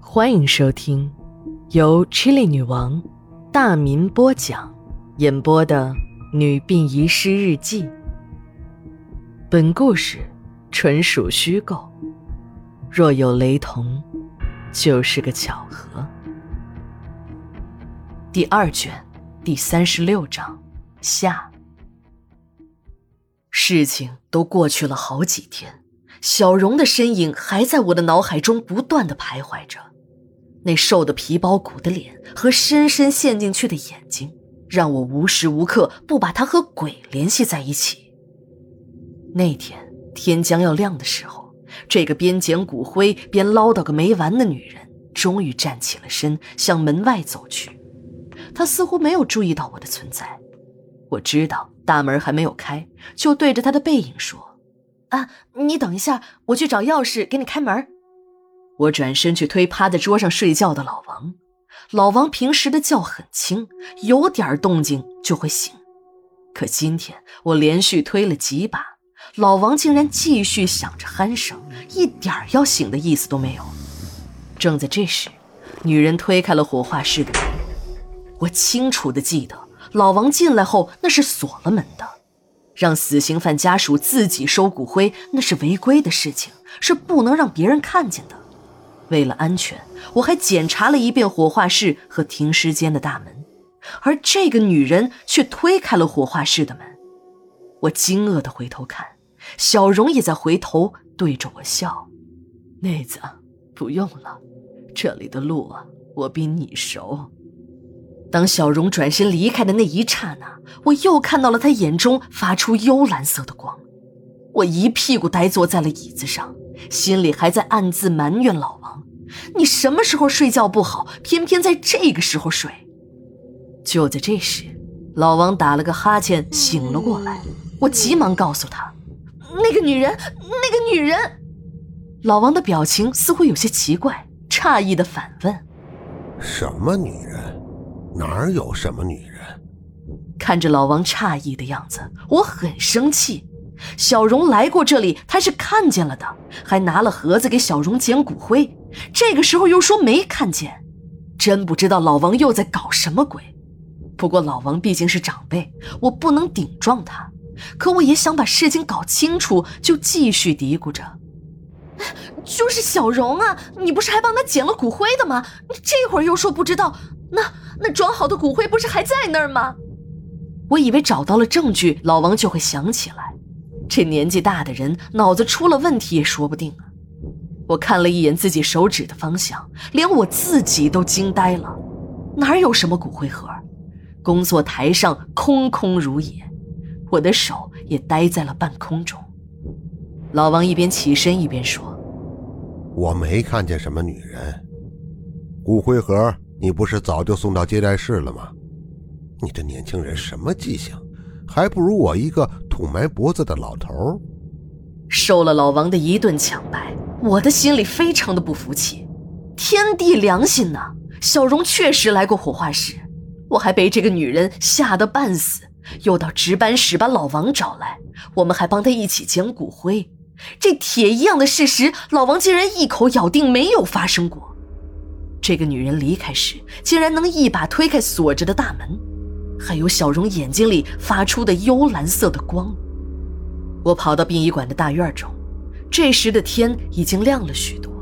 欢迎收听由 Chili 女王大民播讲、演播的《女病遗失日记》。本故事纯属虚构，若有雷同，就是个巧合。第二卷第三十六章下。事情都过去了好几天，小荣的身影还在我的脑海中不断的徘徊着。那瘦的皮包骨的脸和深深陷进去的眼睛，让我无时无刻不把他和鬼联系在一起。那天天将要亮的时候，这个边捡骨灰边唠叨个没完的女人，终于站起了身，向门外走去。她似乎没有注意到我的存在。我知道大门还没有开，就对着她的背影说：“啊，你等一下，我去找钥匙给你开门。”我转身去推趴在桌上睡觉的老王，老王平时的觉很轻，有点动静就会醒。可今天我连续推了几把，老王竟然继续响着鼾声，一点要醒的意思都没有。正在这时，女人推开了火化室的门。我清楚的记得，老王进来后那是锁了门的。让死刑犯家属自己收骨灰，那是违规的事情，是不能让别人看见的。为了安全，我还检查了一遍火化室和停尸间的大门，而这个女人却推开了火化室的门。我惊愕地回头看，小荣也在回头对着我笑。妹子，不用了，这里的路啊，我比你熟。当小荣转身离开的那一刹那，我又看到了他眼中发出幽蓝色的光。我一屁股呆坐在了椅子上。心里还在暗自埋怨老王：“你什么时候睡觉不好，偏偏在这个时候睡？”就在这时，老王打了个哈欠，醒了过来。我急忙告诉他：“那个女人，那个女人。”老王的表情似乎有些奇怪，诧异的反问：“什么女人？哪有什么女人？”看着老王诧异的样子，我很生气。小荣来过这里，他是看见了的，还拿了盒子给小荣捡骨灰。这个时候又说没看见，真不知道老王又在搞什么鬼。不过老王毕竟是长辈，我不能顶撞他。可我也想把事情搞清楚，就继续嘀咕着：“就是小荣啊，你不是还帮他捡了骨灰的吗？这会儿又说不知道，那那装好的骨灰不是还在那儿吗？”我以为找到了证据，老王就会想起来。这年纪大的人脑子出了问题也说不定啊！我看了一眼自己手指的方向，连我自己都惊呆了。哪有什么骨灰盒？工作台上空空如也，我的手也呆在了半空中。老王一边起身一边说：“我没看见什么女人。骨灰盒你不是早就送到接待室了吗？你这年轻人什么记性？还不如我一个……”土埋脖子的老头，受了老王的一顿抢白，我的心里非常的不服气。天地良心呐！小荣确实来过火化室，我还被这个女人吓得半死，又到值班室把老王找来，我们还帮他一起捡骨灰。这铁一样的事实，老王竟然一口咬定没有发生过。这个女人离开时，竟然能一把推开锁着的大门。还有小荣眼睛里发出的幽蓝色的光。我跑到殡仪馆的大院中，这时的天已经亮了许多，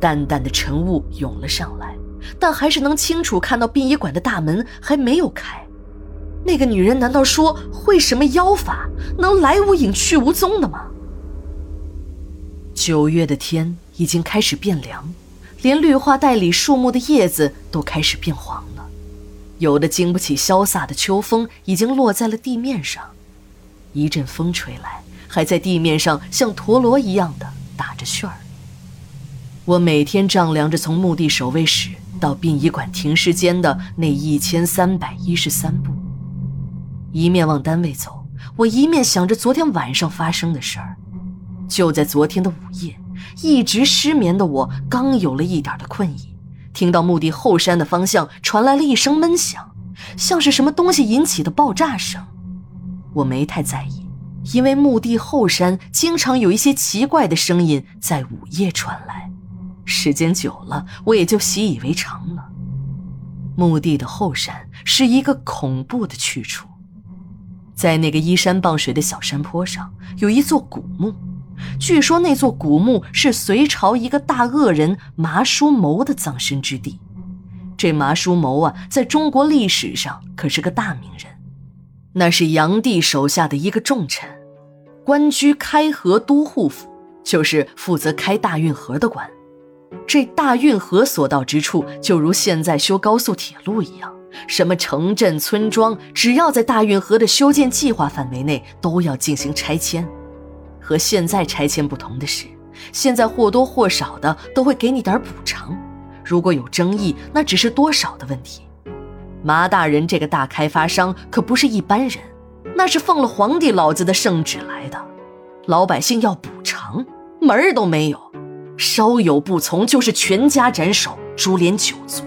淡淡的晨雾涌了上来，但还是能清楚看到殡仪馆的大门还没有开。那个女人难道说会什么妖法，能来无影去无踪的吗？九月的天已经开始变凉，连绿化带里树木的叶子都开始变黄了。有的经不起潇洒的秋风，已经落在了地面上。一阵风吹来，还在地面上像陀螺一样的打着旋儿。我每天丈量着从墓地守卫室到殡仪馆停尸间的那一千三百一十三步，一面往单位走，我一面想着昨天晚上发生的事儿。就在昨天的午夜，一直失眠的我刚有了一点的困意。听到墓地后山的方向传来了一声闷响，像是什么东西引起的爆炸声。我没太在意，因为墓地后山经常有一些奇怪的声音在午夜传来。时间久了，我也就习以为常了。墓地的后山是一个恐怖的去处，在那个依山傍水的小山坡上，有一座古墓。据说那座古墓是隋朝一个大恶人麻叔谋的葬身之地。这麻叔谋啊，在中国历史上可是个大名人，那是炀帝手下的一个重臣，官居开河都护府，就是负责开大运河的官。这大运河所到之处，就如现在修高速铁路一样，什么城镇、村庄，只要在大运河的修建计划范围内，都要进行拆迁。和现在拆迁不同的是，现在或多或少的都会给你点补偿。如果有争议，那只是多少的问题。麻大人这个大开发商可不是一般人，那是奉了皇帝老子的圣旨来的，老百姓要补偿，门儿都没有。稍有不从，就是全家斩首，株连九族，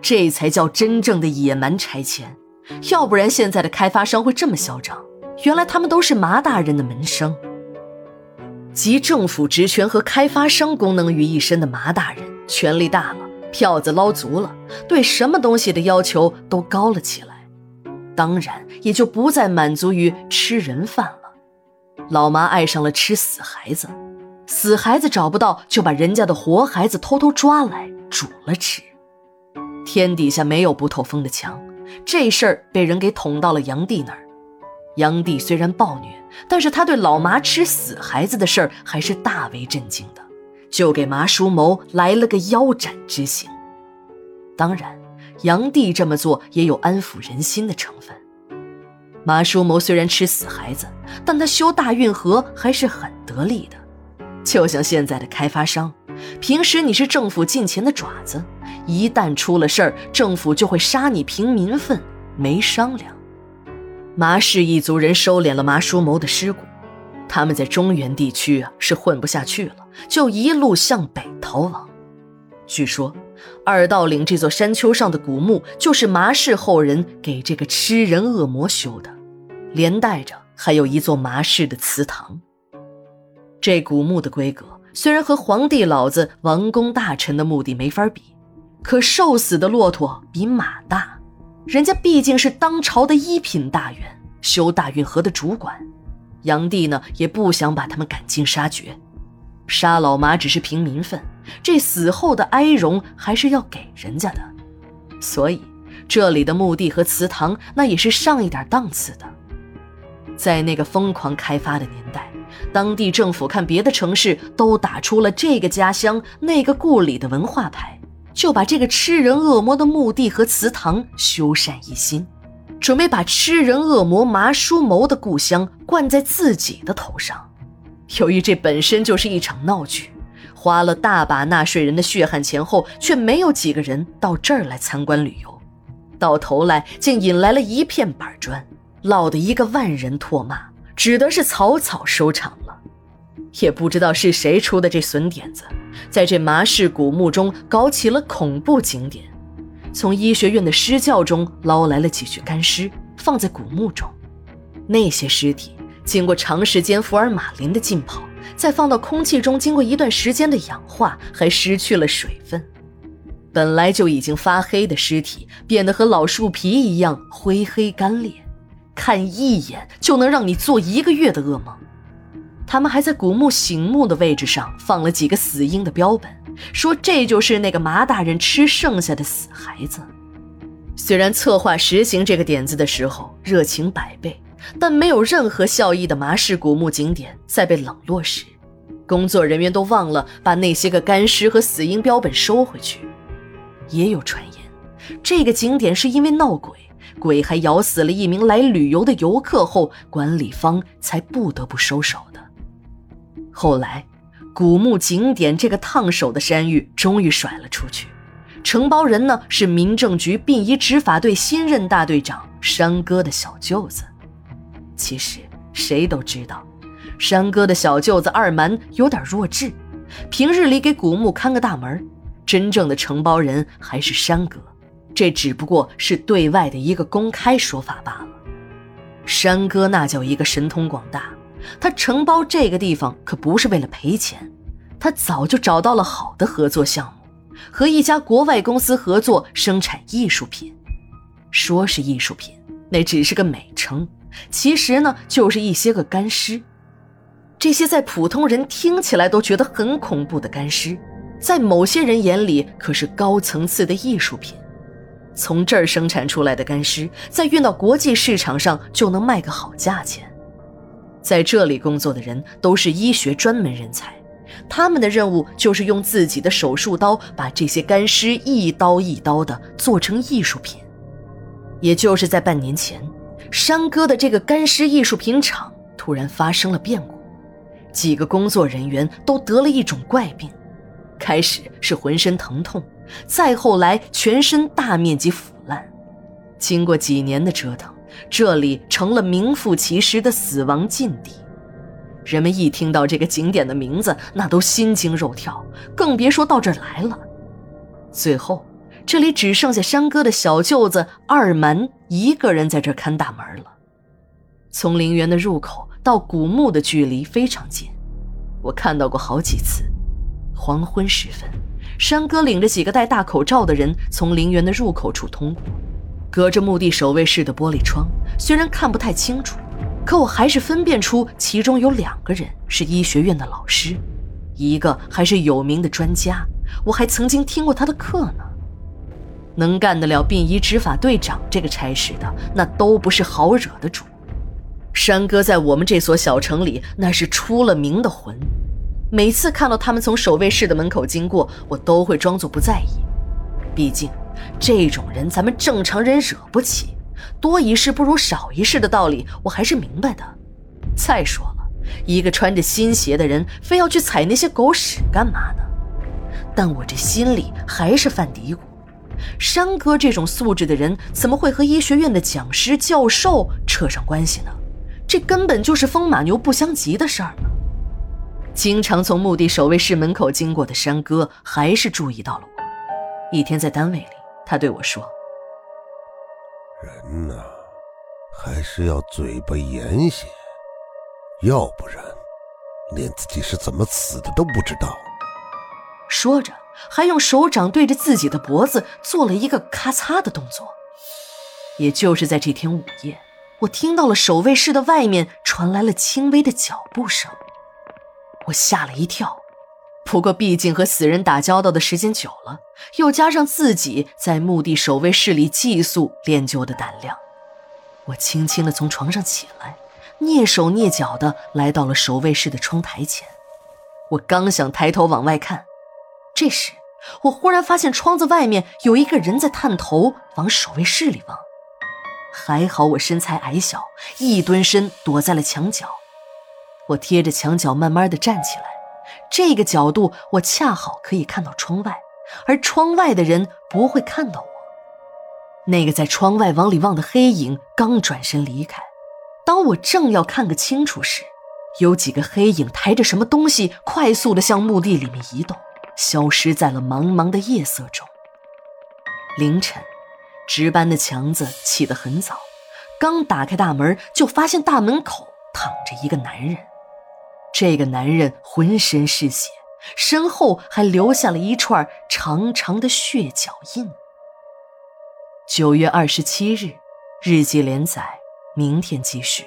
这才叫真正的野蛮拆迁。要不然，现在的开发商会这么嚣张？原来他们都是麻大人的门生。集政府职权和开发商功能于一身的麻大人，权力大了，票子捞足了，对什么东西的要求都高了起来。当然，也就不再满足于吃人饭了。老麻爱上了吃死孩子。死孩子找不到，就把人家的活孩子偷偷抓来煮了吃。天底下没有不透风的墙，这事儿被人给捅到了杨帝那儿。杨帝虽然暴虐，但是他对老麻吃死孩子的事儿还是大为震惊的，就给麻叔谋来了个腰斩之刑。当然，杨帝这么做也有安抚人心的成分。麻叔谋虽然吃死孩子，但他修大运河还是很得力的。就像现在的开发商，平时你是政府进钱的爪子，一旦出了事儿，政府就会杀你平民愤，没商量。麻氏一族人收敛了麻叔谋的尸骨，他们在中原地区啊是混不下去了，就一路向北逃亡。据说，二道岭这座山丘上的古墓就是麻氏后人给这个吃人恶魔修的，连带着还有一座麻氏的祠堂。这古墓的规格虽然和皇帝老子、王公大臣的墓地没法比，可瘦死的骆驼比马大。人家毕竟是当朝的一品大员，修大运河的主管。杨帝呢，也不想把他们赶尽杀绝。杀老麻只是平民愤，这死后的哀荣还是要给人家的。所以，这里的墓地和祠堂那也是上一点档次的。在那个疯狂开发的年代。当地政府看别的城市都打出了这个家乡那个故里的文化牌，就把这个吃人恶魔的墓地和祠堂修缮一新，准备把吃人恶魔麻叔谋的故乡冠在自己的头上。由于这本身就是一场闹剧，花了大把纳税人的血汗钱后，却没有几个人到这儿来参观旅游，到头来竟引来了一片板砖，落得一个万人唾骂。只得是草草收场了，也不知道是谁出的这损点子，在这麻氏古墓中搞起了恐怖景点，从医学院的尸窖中捞来了几具干尸，放在古墓中。那些尸体经过长时间福尔马林的浸泡，再放到空气中，经过一段时间的氧化，还失去了水分。本来就已经发黑的尸体，变得和老树皮一样灰黑干裂。看一眼就能让你做一个月的噩梦。他们还在古墓醒目的位置上放了几个死婴的标本，说这就是那个麻大人吃剩下的死孩子。虽然策划实行这个点子的时候热情百倍，但没有任何效益的麻氏古墓景点在被冷落时，工作人员都忘了把那些个干尸和死婴标本收回去。也有传言，这个景点是因为闹鬼。鬼还咬死了一名来旅游的游客后，管理方才不得不收手的。后来，古墓景点这个烫手的山芋终于甩了出去，承包人呢是民政局殡仪执法队新任大队长山哥的小舅子。其实谁都知道，山哥的小舅子二蛮有点弱智，平日里给古墓看个大门，真正的承包人还是山哥。这只不过是对外的一个公开说法罢了。山哥那叫一个神通广大，他承包这个地方可不是为了赔钱，他早就找到了好的合作项目，和一家国外公司合作生产艺术品。说是艺术品，那只是个美称，其实呢，就是一些个干尸。这些在普通人听起来都觉得很恐怖的干尸，在某些人眼里可是高层次的艺术品。从这儿生产出来的干尸，再运到国际市场上就能卖个好价钱。在这里工作的人都是医学专门人才，他们的任务就是用自己的手术刀把这些干尸一刀一刀的做成艺术品。也就是在半年前，山哥的这个干尸艺术品厂突然发生了变故，几个工作人员都得了一种怪病，开始是浑身疼痛。再后来，全身大面积腐烂。经过几年的折腾，这里成了名副其实的死亡禁地。人们一听到这个景点的名字，那都心惊肉跳，更别说到这儿来了。最后，这里只剩下山哥的小舅子二蛮一个人在这看大门了。从陵园的入口到古墓的距离非常近，我看到过好几次。黄昏时分。山哥领着几个戴大口罩的人从陵园的入口处通过，隔着墓地守卫室的玻璃窗，虽然看不太清楚，可我还是分辨出其中有两个人是医学院的老师，一个还是有名的专家，我还曾经听过他的课呢。能干得了殡仪执法队长这个差事的，那都不是好惹的主。山哥在我们这所小城里那是出了名的混。每次看到他们从守卫室的门口经过，我都会装作不在意。毕竟，这种人咱们正常人惹不起，多一事不如少一事的道理我还是明白的。再说了，一个穿着新鞋的人非要去踩那些狗屎干嘛呢？但我这心里还是犯嘀咕：山哥这种素质的人，怎么会和医学院的讲师、教授扯上关系呢？这根本就是风马牛不相及的事儿嘛！经常从墓地守卫室门口经过的山哥，还是注意到了我。一天在单位里，他对我说：“人呐，还是要嘴巴严些，要不然连自己是怎么死的都不知道。”说着，还用手掌对着自己的脖子做了一个咔嚓的动作。也就是在这天午夜，我听到了守卫室的外面传来了轻微的脚步声。我吓了一跳，不过毕竟和死人打交道的时间久了，又加上自己在墓地守卫室里寄宿练就的胆量，我轻轻地从床上起来，蹑手蹑脚地来到了守卫室的窗台前。我刚想抬头往外看，这时我忽然发现窗子外面有一个人在探头往守卫室里望。还好我身材矮小，一蹲身躲在了墙角。我贴着墙角慢慢的站起来，这个角度我恰好可以看到窗外，而窗外的人不会看到我。那个在窗外往里望的黑影刚转身离开，当我正要看个清楚时，有几个黑影抬着什么东西快速的向墓地里面移动，消失在了茫茫的夜色中。凌晨，值班的强子起得很早，刚打开大门就发现大门口躺着一个男人。这个男人浑身是血，身后还留下了一串长长的血脚印。九月二十七日，日记连载，明天继续。